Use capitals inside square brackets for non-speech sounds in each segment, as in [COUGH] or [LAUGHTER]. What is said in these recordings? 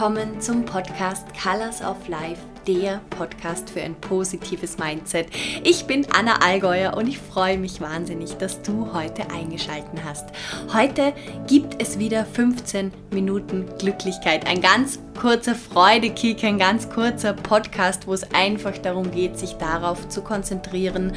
Willkommen zum Podcast Colors of Life der Podcast für ein positives Mindset. Ich bin Anna Allgäuer und ich freue mich wahnsinnig, dass du heute eingeschalten hast. Heute gibt es wieder 15 Minuten Glücklichkeit. Ein ganz kurzer Freudekick, ein ganz kurzer Podcast, wo es einfach darum geht, sich darauf zu konzentrieren,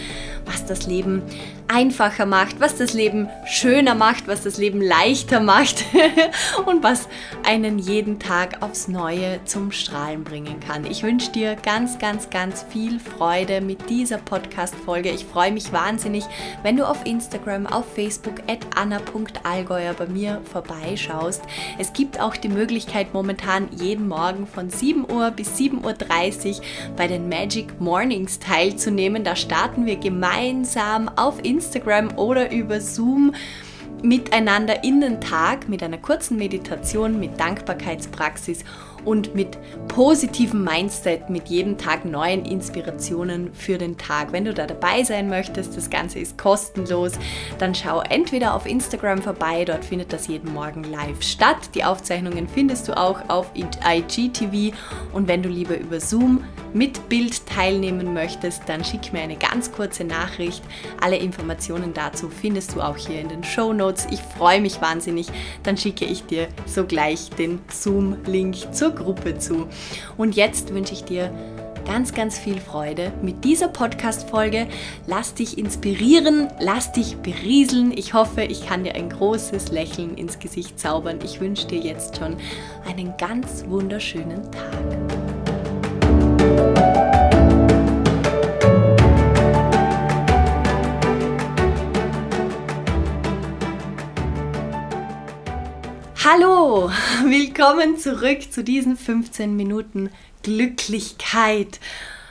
was das Leben einfacher macht, was das Leben schöner macht, was das Leben leichter macht [LAUGHS] und was einen jeden Tag aufs Neue zum Strahlen bringen kann. Ich wünsche dir ganz, ganz, ganz viel Freude mit dieser Podcast-Folge. Ich freue mich wahnsinnig, wenn du auf Instagram, auf Facebook at anna.allgäuer bei mir vorbeischaust. Es gibt auch die Möglichkeit, momentan jeden Morgen von 7 Uhr bis 7.30 Uhr bei den Magic Mornings teilzunehmen. Da starten wir gemeinsam auf Instagram oder über Zoom miteinander in den Tag mit einer kurzen Meditation, mit Dankbarkeitspraxis und mit positivem Mindset, mit jedem Tag neuen Inspirationen für den Tag. Wenn du da dabei sein möchtest, das Ganze ist kostenlos, dann schau entweder auf Instagram vorbei, dort findet das jeden Morgen live statt. Die Aufzeichnungen findest du auch auf IGTV und wenn du lieber über Zoom mit Bild teilnehmen möchtest, dann schick mir eine ganz kurze Nachricht. Alle Informationen dazu findest du auch hier in den Show Notes. Ich freue mich wahnsinnig. Dann schicke ich dir sogleich den Zoom-Link zur Gruppe zu. Und jetzt wünsche ich dir ganz, ganz viel Freude mit dieser Podcast-Folge. Lass dich inspirieren, lass dich berieseln. Ich hoffe, ich kann dir ein großes Lächeln ins Gesicht zaubern. Ich wünsche dir jetzt schon einen ganz wunderschönen Tag. Hallo, willkommen zurück zu diesen 15 Minuten Glücklichkeit.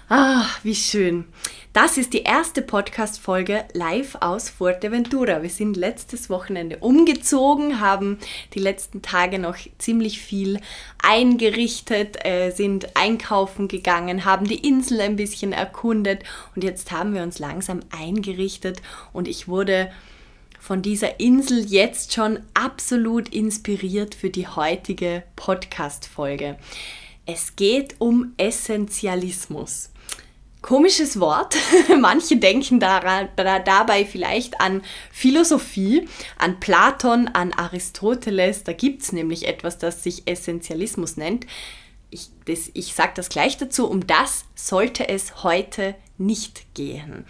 Ah, wie schön. Das ist die erste Podcast-Folge live aus Fuerteventura. Wir sind letztes Wochenende umgezogen, haben die letzten Tage noch ziemlich viel eingerichtet, äh, sind einkaufen gegangen, haben die Insel ein bisschen erkundet und jetzt haben wir uns langsam eingerichtet und ich wurde von dieser Insel jetzt schon absolut inspiriert für die heutige Podcast-Folge. Es geht um Essentialismus. Komisches Wort. [LAUGHS] Manche denken daran, dabei vielleicht an Philosophie, an Platon, an Aristoteles. Da gibt es nämlich etwas, das sich Essentialismus nennt. Ich, ich sage das gleich dazu. Um das sollte es heute nicht gehen.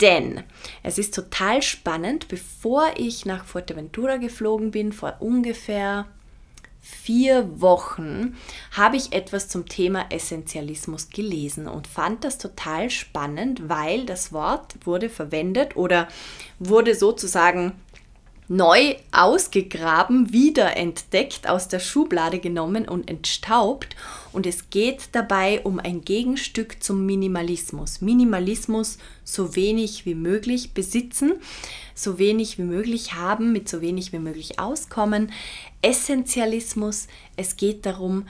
Denn es ist total spannend, bevor ich nach Fuerteventura geflogen bin, vor ungefähr vier Wochen, habe ich etwas zum Thema Essentialismus gelesen und fand das total spannend, weil das Wort wurde verwendet oder wurde sozusagen neu ausgegraben, wiederentdeckt, aus der Schublade genommen und entstaubt. Und es geht dabei um ein Gegenstück zum Minimalismus. Minimalismus so wenig wie möglich besitzen, so wenig wie möglich haben, mit so wenig wie möglich auskommen. Essentialismus, es geht darum,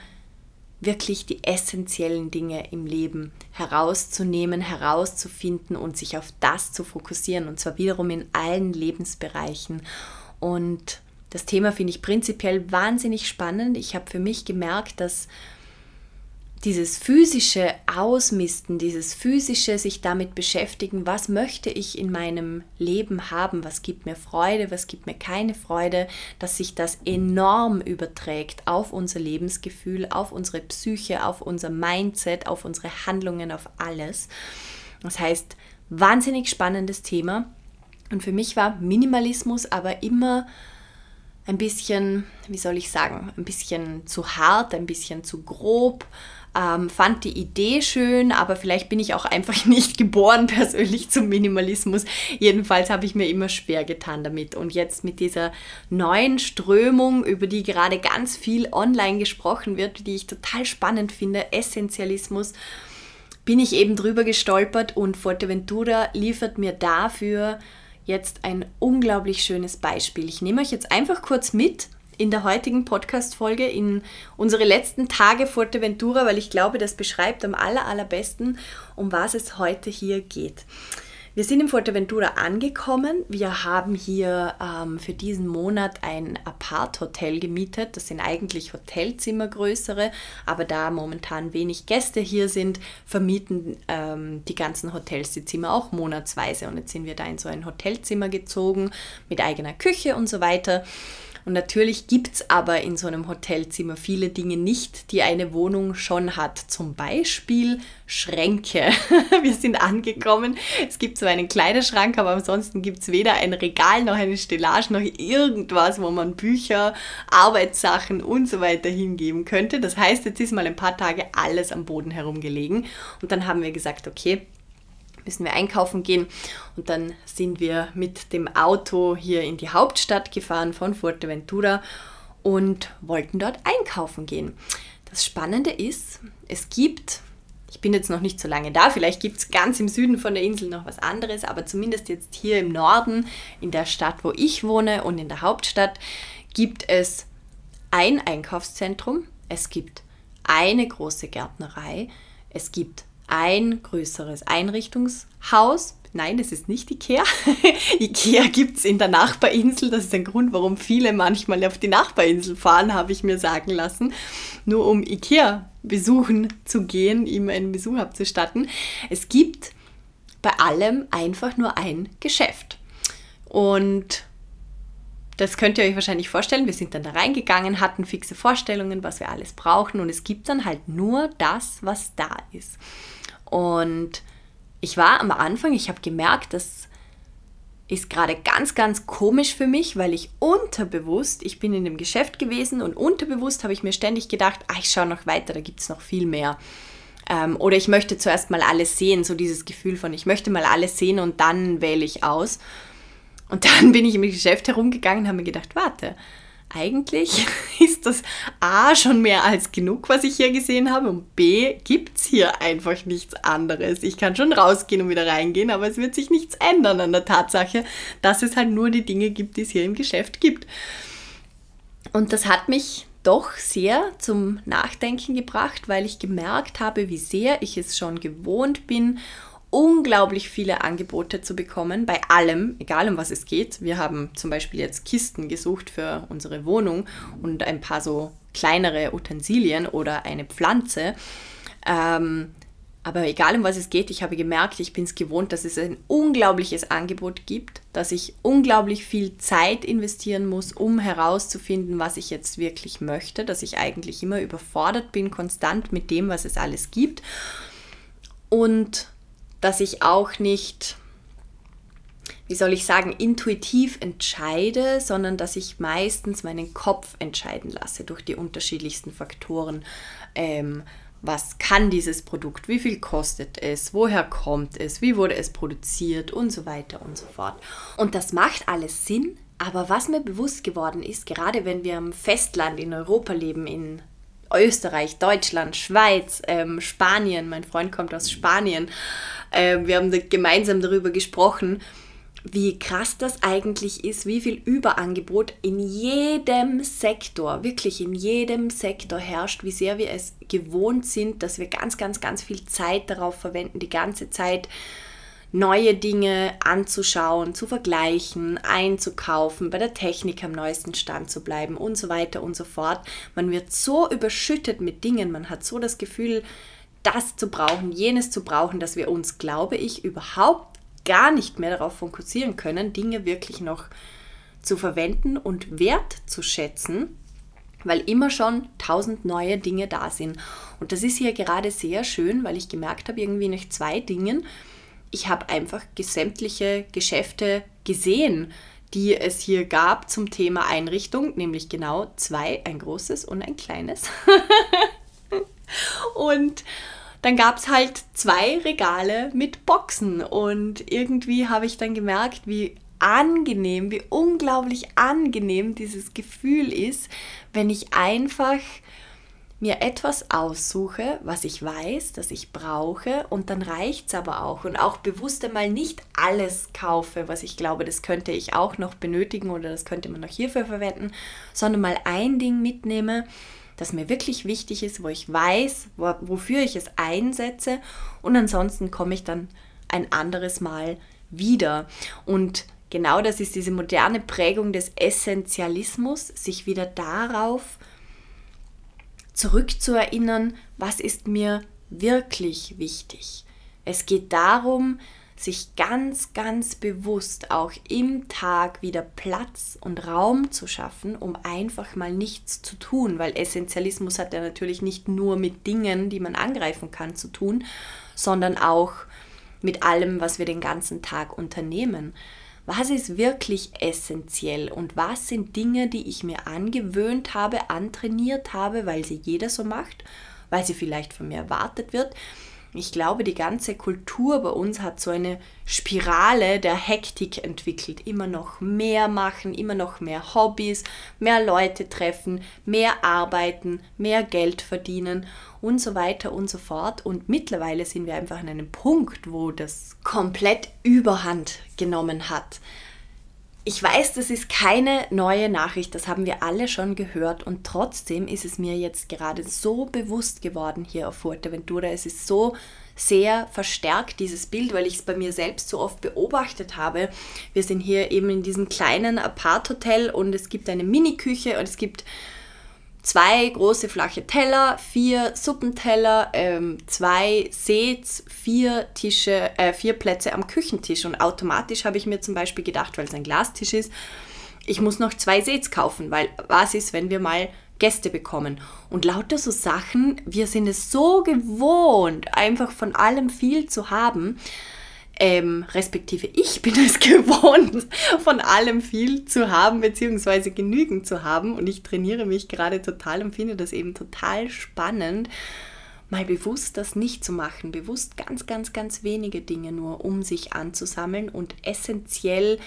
wirklich die essentiellen Dinge im Leben herauszunehmen, herauszufinden und sich auf das zu fokussieren und zwar wiederum in allen Lebensbereichen. Und das Thema finde ich prinzipiell wahnsinnig spannend. Ich habe für mich gemerkt, dass dieses physische Ausmisten, dieses physische sich damit beschäftigen, was möchte ich in meinem Leben haben, was gibt mir Freude, was gibt mir keine Freude, dass sich das enorm überträgt auf unser Lebensgefühl, auf unsere Psyche, auf unser Mindset, auf unsere Handlungen, auf alles. Das heißt, wahnsinnig spannendes Thema. Und für mich war Minimalismus aber immer ein bisschen, wie soll ich sagen, ein bisschen zu hart, ein bisschen zu grob, ähm, fand die Idee schön, aber vielleicht bin ich auch einfach [LAUGHS] nicht geboren persönlich zum Minimalismus. Jedenfalls habe ich mir immer schwer getan damit. Und jetzt mit dieser neuen Strömung, über die gerade ganz viel online gesprochen wird, die ich total spannend finde, Essentialismus, bin ich eben drüber gestolpert und Fuerteventura liefert mir dafür jetzt ein unglaublich schönes Beispiel. Ich nehme euch jetzt einfach kurz mit in der heutigen Podcast-Folge in unsere letzten Tage Fuerteventura, weil ich glaube, das beschreibt am aller, allerbesten, um was es heute hier geht. Wir sind in Fuerteventura angekommen. Wir haben hier ähm, für diesen Monat ein Apart-Hotel gemietet. Das sind eigentlich Hotelzimmer größere, aber da momentan wenig Gäste hier sind, vermieten ähm, die ganzen Hotels die Zimmer auch monatsweise. Und jetzt sind wir da in so ein Hotelzimmer gezogen mit eigener Küche und so weiter. Und natürlich gibt es aber in so einem Hotelzimmer viele Dinge nicht, die eine Wohnung schon hat. Zum Beispiel Schränke. [LAUGHS] Wir sind angekommen. Es gibt zwar einen kleinen Schrank, aber ansonsten gibt es weder ein Regal noch eine Stellage noch irgendwas, wo man Bücher, Arbeitssachen und so weiter hingeben könnte. Das heißt, jetzt ist mal ein paar Tage alles am Boden herumgelegen. Und dann haben wir gesagt, okay, müssen wir einkaufen gehen. Und dann sind wir mit dem Auto hier in die Hauptstadt gefahren von Fuerteventura und wollten dort einkaufen gehen. Das Spannende ist, es gibt, ich bin jetzt noch nicht so lange da, vielleicht gibt es ganz im Süden von der Insel noch was anderes, aber zumindest jetzt hier im Norden, in der Stadt, wo ich wohne und in der Hauptstadt, gibt es ein Einkaufszentrum, es gibt eine große Gärtnerei, es gibt ein größeres Einrichtungshaus. Nein, es ist nicht Ikea. [LAUGHS] Ikea gibt es in der Nachbarinsel. Das ist ein Grund, warum viele manchmal auf die Nachbarinsel fahren, habe ich mir sagen lassen. Nur um Ikea besuchen zu gehen, ihm einen Besuch abzustatten. Es gibt bei allem einfach nur ein Geschäft. Und das könnt ihr euch wahrscheinlich vorstellen. Wir sind dann da reingegangen, hatten fixe Vorstellungen, was wir alles brauchen. Und es gibt dann halt nur das, was da ist. Und ich war am Anfang, ich habe gemerkt, das ist gerade ganz, ganz komisch für mich, weil ich unterbewusst, ich bin in dem Geschäft gewesen und unterbewusst habe ich mir ständig gedacht, ah, ich schaue noch weiter, da gibt es noch viel mehr. Ähm, oder ich möchte zuerst mal alles sehen, so dieses Gefühl von, ich möchte mal alles sehen und dann wähle ich aus. Und dann bin ich im Geschäft herumgegangen und habe mir gedacht, warte, eigentlich [LAUGHS] ist das A schon mehr als genug, was ich hier gesehen habe und B gibt es hier einfach nichts anderes. Ich kann schon rausgehen und wieder reingehen, aber es wird sich nichts ändern an der Tatsache, dass es halt nur die Dinge gibt, die es hier im Geschäft gibt. Und das hat mich doch sehr zum Nachdenken gebracht, weil ich gemerkt habe, wie sehr ich es schon gewohnt bin unglaublich viele Angebote zu bekommen, bei allem, egal um was es geht. Wir haben zum Beispiel jetzt Kisten gesucht für unsere Wohnung und ein paar so kleinere Utensilien oder eine Pflanze. Ähm, aber egal um was es geht, ich habe gemerkt, ich bin es gewohnt, dass es ein unglaubliches Angebot gibt, dass ich unglaublich viel Zeit investieren muss, um herauszufinden, was ich jetzt wirklich möchte, dass ich eigentlich immer überfordert bin, konstant mit dem, was es alles gibt. Und dass ich auch nicht, wie soll ich sagen, intuitiv entscheide, sondern dass ich meistens meinen Kopf entscheiden lasse durch die unterschiedlichsten Faktoren. Ähm, was kann dieses Produkt, wie viel kostet es, woher kommt es, wie wurde es produziert und so weiter und so fort. Und das macht alles Sinn, aber was mir bewusst geworden ist, gerade wenn wir am Festland in Europa leben, in Österreich, Deutschland, Schweiz, ähm, Spanien, mein Freund kommt aus Spanien, äh, wir haben da gemeinsam darüber gesprochen, wie krass das eigentlich ist, wie viel Überangebot in jedem Sektor, wirklich in jedem Sektor herrscht, wie sehr wir es gewohnt sind, dass wir ganz, ganz, ganz viel Zeit darauf verwenden, die ganze Zeit neue Dinge anzuschauen, zu vergleichen, einzukaufen, bei der Technik am neuesten Stand zu bleiben und so weiter und so fort. Man wird so überschüttet mit Dingen, man hat so das Gefühl, das zu brauchen, jenes zu brauchen, dass wir uns, glaube ich, überhaupt gar nicht mehr darauf fokussieren können, Dinge wirklich noch zu verwenden und wertzuschätzen, weil immer schon tausend neue Dinge da sind. Und das ist hier gerade sehr schön, weil ich gemerkt habe, irgendwie nach zwei Dingen, ich habe einfach sämtliche Geschäfte gesehen, die es hier gab zum Thema Einrichtung, nämlich genau zwei, ein großes und ein kleines. [LAUGHS] und dann gab es halt zwei Regale mit Boxen und irgendwie habe ich dann gemerkt, wie angenehm, wie unglaublich angenehm dieses Gefühl ist, wenn ich einfach mir etwas aussuche, was ich weiß, dass ich brauche und dann reicht es aber auch und auch bewusst einmal nicht alles kaufe, was ich glaube, das könnte ich auch noch benötigen oder das könnte man noch hierfür verwenden, sondern mal ein Ding mitnehme, das mir wirklich wichtig ist, wo ich weiß, wofür ich es einsetze und ansonsten komme ich dann ein anderes Mal wieder. Und genau das ist diese moderne Prägung des Essentialismus, sich wieder darauf zurückzuerinnern, was ist mir wirklich wichtig. Es geht darum, sich ganz, ganz bewusst auch im Tag wieder Platz und Raum zu schaffen, um einfach mal nichts zu tun, weil Essentialismus hat ja natürlich nicht nur mit Dingen, die man angreifen kann, zu tun, sondern auch mit allem, was wir den ganzen Tag unternehmen. Was ist wirklich essentiell und was sind Dinge, die ich mir angewöhnt habe, antrainiert habe, weil sie jeder so macht, weil sie vielleicht von mir erwartet wird ich glaube, die ganze Kultur bei uns hat so eine Spirale der Hektik entwickelt. Immer noch mehr machen, immer noch mehr Hobbys, mehr Leute treffen, mehr arbeiten, mehr Geld verdienen und so weiter und so fort. Und mittlerweile sind wir einfach an einem Punkt, wo das komplett überhand genommen hat. Ich weiß, das ist keine neue Nachricht, das haben wir alle schon gehört und trotzdem ist es mir jetzt gerade so bewusst geworden hier auf Fuerteventura. Es ist so sehr verstärkt, dieses Bild, weil ich es bei mir selbst so oft beobachtet habe. Wir sind hier eben in diesem kleinen Apart-Hotel und es gibt eine Mini-Küche und es gibt zwei große flache Teller, vier Suppenteller, ähm, zwei Sets, vier Tische, äh, vier Plätze am Küchentisch. Und automatisch habe ich mir zum Beispiel gedacht, weil es ein Glastisch ist, ich muss noch zwei Sets kaufen, weil was ist, wenn wir mal Gäste bekommen? Und lauter so Sachen, wir sind es so gewohnt, einfach von allem viel zu haben ähm, respektive ich bin es [LAUGHS] gewohnt, von allem viel zu haben, beziehungsweise genügend zu haben. Und ich trainiere mich gerade total und finde das eben total spannend, mal bewusst das nicht zu machen, bewusst ganz, ganz, ganz wenige Dinge nur, um sich anzusammeln und essentiell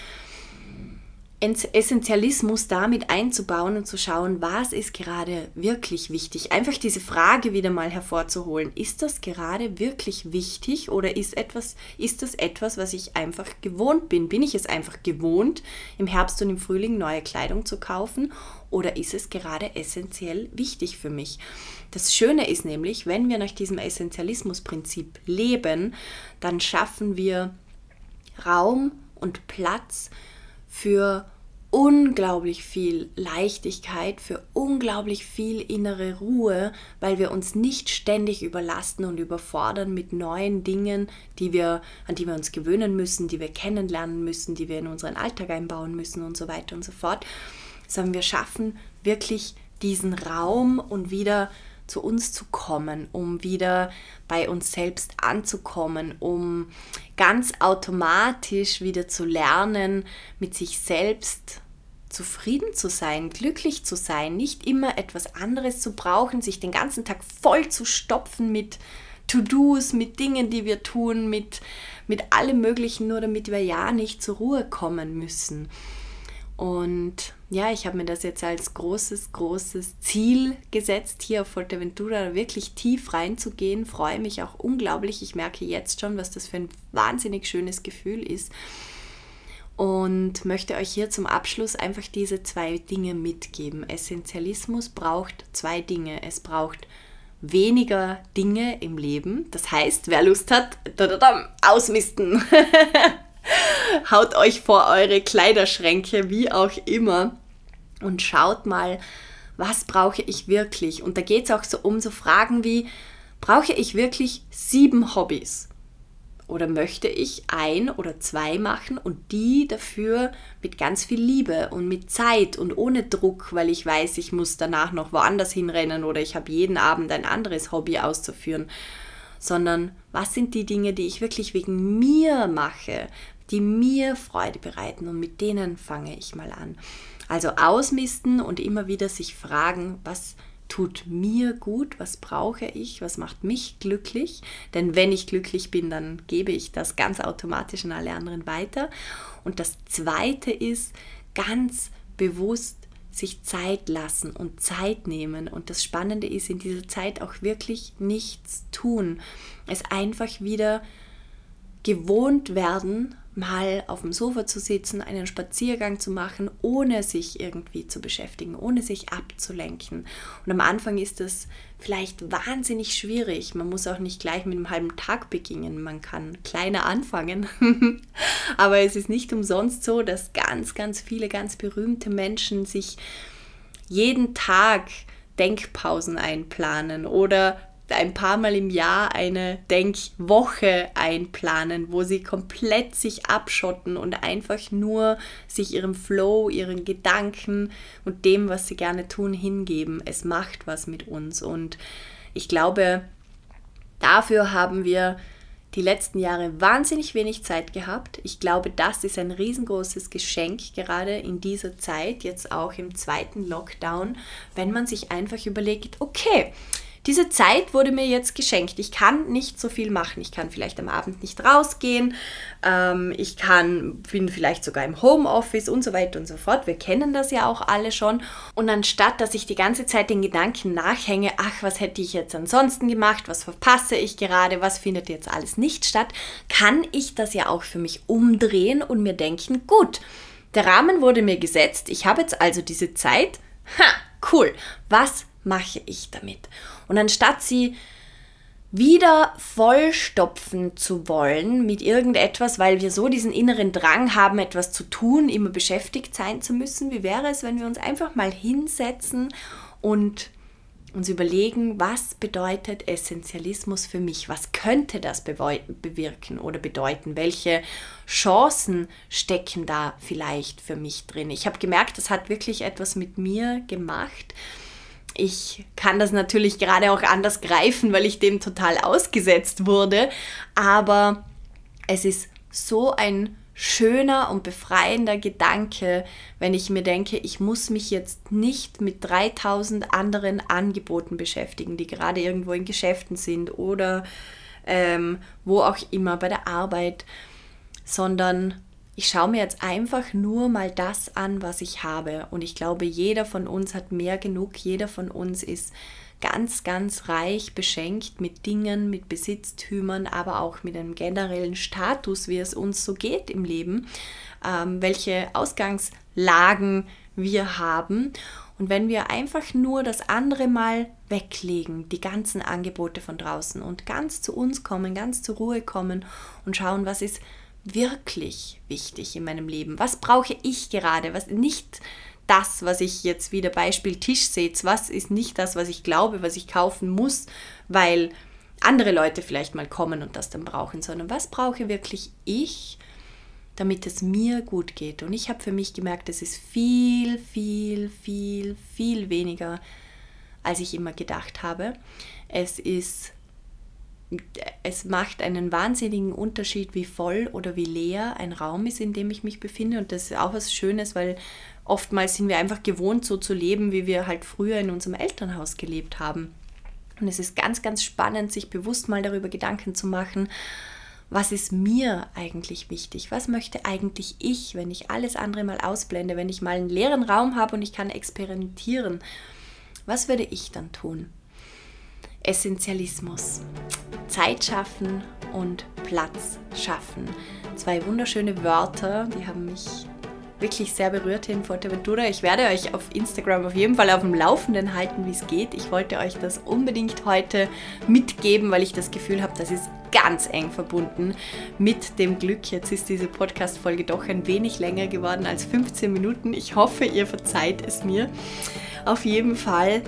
Essentialismus damit einzubauen und zu schauen, was ist gerade wirklich wichtig. Einfach diese Frage wieder mal hervorzuholen. Ist das gerade wirklich wichtig oder ist, etwas, ist das etwas, was ich einfach gewohnt bin? Bin ich es einfach gewohnt, im Herbst und im Frühling neue Kleidung zu kaufen oder ist es gerade essentiell wichtig für mich? Das Schöne ist nämlich, wenn wir nach diesem Essentialismusprinzip leben, dann schaffen wir Raum und Platz für unglaublich viel Leichtigkeit, für unglaublich viel innere Ruhe, weil wir uns nicht ständig überlasten und überfordern mit neuen Dingen, die wir, an die wir uns gewöhnen müssen, die wir kennenlernen müssen, die wir in unseren Alltag einbauen müssen und so weiter und so fort, sondern wir schaffen wirklich diesen Raum und wieder zu uns zu kommen, um wieder bei uns selbst anzukommen, um ganz automatisch wieder zu lernen, mit sich selbst zufrieden zu sein, glücklich zu sein, nicht immer etwas anderes zu brauchen, sich den ganzen Tag voll zu stopfen mit To-Dos, mit Dingen, die wir tun, mit, mit allem Möglichen, nur damit wir ja nicht zur Ruhe kommen müssen. Und ja, ich habe mir das jetzt als großes, großes Ziel gesetzt, hier auf Fuerteventura wirklich tief reinzugehen. Freue mich auch unglaublich. Ich merke jetzt schon, was das für ein wahnsinnig schönes Gefühl ist. Und möchte euch hier zum Abschluss einfach diese zwei Dinge mitgeben. Essentialismus braucht zwei Dinge. Es braucht weniger Dinge im Leben. Das heißt, wer Lust hat, ausmisten. [LAUGHS] Haut euch vor eure Kleiderschränke, wie auch immer, und schaut mal, was brauche ich wirklich? Und da geht es auch so um so Fragen wie, brauche ich wirklich sieben Hobbys? Oder möchte ich ein oder zwei machen und die dafür mit ganz viel Liebe und mit Zeit und ohne Druck, weil ich weiß, ich muss danach noch woanders hinrennen oder ich habe jeden Abend ein anderes Hobby auszuführen sondern was sind die Dinge, die ich wirklich wegen mir mache, die mir Freude bereiten und mit denen fange ich mal an. Also ausmisten und immer wieder sich fragen, was tut mir gut, was brauche ich, was macht mich glücklich. Denn wenn ich glücklich bin, dann gebe ich das ganz automatisch an alle anderen weiter. Und das Zweite ist ganz bewusst sich Zeit lassen und Zeit nehmen. Und das Spannende ist, in dieser Zeit auch wirklich nichts tun. Es einfach wieder gewohnt werden, mal auf dem Sofa zu sitzen, einen Spaziergang zu machen, ohne sich irgendwie zu beschäftigen, ohne sich abzulenken. Und am Anfang ist das vielleicht wahnsinnig schwierig. Man muss auch nicht gleich mit einem halben Tag beginnen. Man kann kleiner anfangen. [LAUGHS] Aber es ist nicht umsonst so, dass ganz, ganz viele ganz berühmte Menschen sich jeden Tag Denkpausen einplanen oder ein paar Mal im Jahr eine Denkwoche einplanen, wo sie komplett sich abschotten und einfach nur sich ihrem Flow, ihren Gedanken und dem, was sie gerne tun, hingeben. Es macht was mit uns und ich glaube, dafür haben wir die letzten Jahre wahnsinnig wenig Zeit gehabt. Ich glaube, das ist ein riesengroßes Geschenk, gerade in dieser Zeit, jetzt auch im zweiten Lockdown, wenn man sich einfach überlegt, okay, diese Zeit wurde mir jetzt geschenkt. Ich kann nicht so viel machen. Ich kann vielleicht am Abend nicht rausgehen. Ähm, ich kann, bin vielleicht sogar im Homeoffice und so weiter und so fort. Wir kennen das ja auch alle schon. Und anstatt, dass ich die ganze Zeit den Gedanken nachhänge, ach, was hätte ich jetzt ansonsten gemacht? Was verpasse ich gerade? Was findet jetzt alles nicht statt? Kann ich das ja auch für mich umdrehen und mir denken, gut, der Rahmen wurde mir gesetzt. Ich habe jetzt also diese Zeit. Ha, cool. Was mache ich damit? Und anstatt sie wieder vollstopfen zu wollen mit irgendetwas, weil wir so diesen inneren Drang haben, etwas zu tun, immer beschäftigt sein zu müssen, wie wäre es, wenn wir uns einfach mal hinsetzen und uns überlegen, was bedeutet Essentialismus für mich? Was könnte das bewirken oder bedeuten? Welche Chancen stecken da vielleicht für mich drin? Ich habe gemerkt, das hat wirklich etwas mit mir gemacht ich kann das natürlich gerade auch anders greifen, weil ich dem total ausgesetzt wurde. Aber es ist so ein schöner und befreiender Gedanke, wenn ich mir denke, ich muss mich jetzt nicht mit 3000 anderen Angeboten beschäftigen, die gerade irgendwo in Geschäften sind oder ähm, wo auch immer bei der Arbeit, sondern ich schaue mir jetzt einfach nur mal das an, was ich habe. Und ich glaube, jeder von uns hat mehr genug, jeder von uns ist ganz, ganz reich beschenkt mit Dingen, mit Besitztümern, aber auch mit einem generellen Status, wie es uns so geht im Leben, ähm, welche Ausgangslagen wir haben. Und wenn wir einfach nur das andere mal weglegen, die ganzen Angebote von draußen und ganz zu uns kommen, ganz zur Ruhe kommen und schauen, was ist wirklich wichtig in meinem Leben? Was brauche ich gerade? Was nicht das, was ich jetzt wieder Beispiel Tisch sehe, was ist nicht das, was ich glaube, was ich kaufen muss, weil andere Leute vielleicht mal kommen und das dann brauchen, sondern was brauche wirklich ich, damit es mir gut geht? Und ich habe für mich gemerkt, es ist viel, viel, viel, viel weniger, als ich immer gedacht habe. Es ist es macht einen wahnsinnigen Unterschied, wie voll oder wie leer ein Raum ist, in dem ich mich befinde. Und das ist auch was Schönes, weil oftmals sind wir einfach gewohnt, so zu leben, wie wir halt früher in unserem Elternhaus gelebt haben. Und es ist ganz, ganz spannend, sich bewusst mal darüber Gedanken zu machen, was ist mir eigentlich wichtig? Was möchte eigentlich ich, wenn ich alles andere mal ausblende, wenn ich mal einen leeren Raum habe und ich kann experimentieren? Was würde ich dann tun? Essentialismus. Zeit schaffen und Platz schaffen. Zwei wunderschöne Wörter, die haben mich wirklich sehr berührt hier in Fuerteventura. Ich werde euch auf Instagram auf jeden Fall auf dem Laufenden halten, wie es geht. Ich wollte euch das unbedingt heute mitgeben, weil ich das Gefühl habe, das ist ganz eng verbunden mit dem Glück. Jetzt ist diese Podcast-Folge doch ein wenig länger geworden als 15 Minuten. Ich hoffe, ihr verzeiht es mir. Auf jeden Fall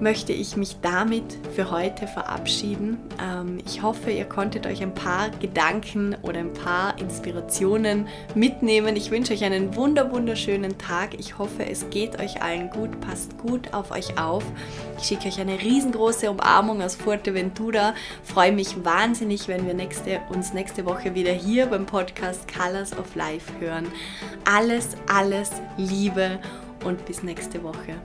möchte ich mich damit für heute verabschieden. Ähm, ich hoffe, ihr konntet euch ein paar Gedanken oder ein paar Inspirationen mitnehmen. Ich wünsche euch einen wunder wunderschönen Tag. Ich hoffe, es geht euch allen gut. Passt gut auf euch auf. Ich schicke euch eine riesengroße Umarmung aus Fuerteventura. Freue mich wahnsinnig, wenn wir nächste, uns nächste Woche wieder hier beim Podcast Colors of Life hören. Alles, alles Liebe und bis nächste Woche.